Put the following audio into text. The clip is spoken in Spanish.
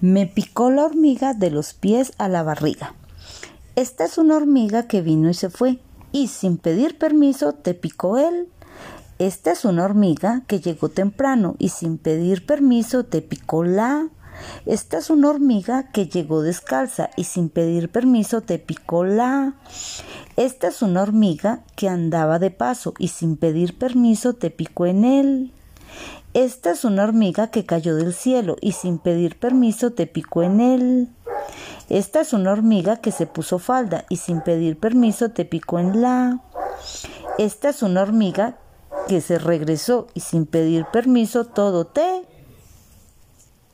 Me picó la hormiga de los pies a la barriga. Esta es una hormiga que vino y se fue, y sin pedir permiso te picó él. Esta es una hormiga que llegó temprano y sin pedir permiso te picó la. Esta es una hormiga que llegó descalza y sin pedir permiso te picó la. Esta es una hormiga que andaba de paso y sin pedir permiso te picó en él. Esta es una hormiga que cayó del cielo y sin pedir permiso te picó en él. Esta es una hormiga que se puso falda y sin pedir permiso te picó en la. Esta es una hormiga que se regresó y sin pedir permiso todo te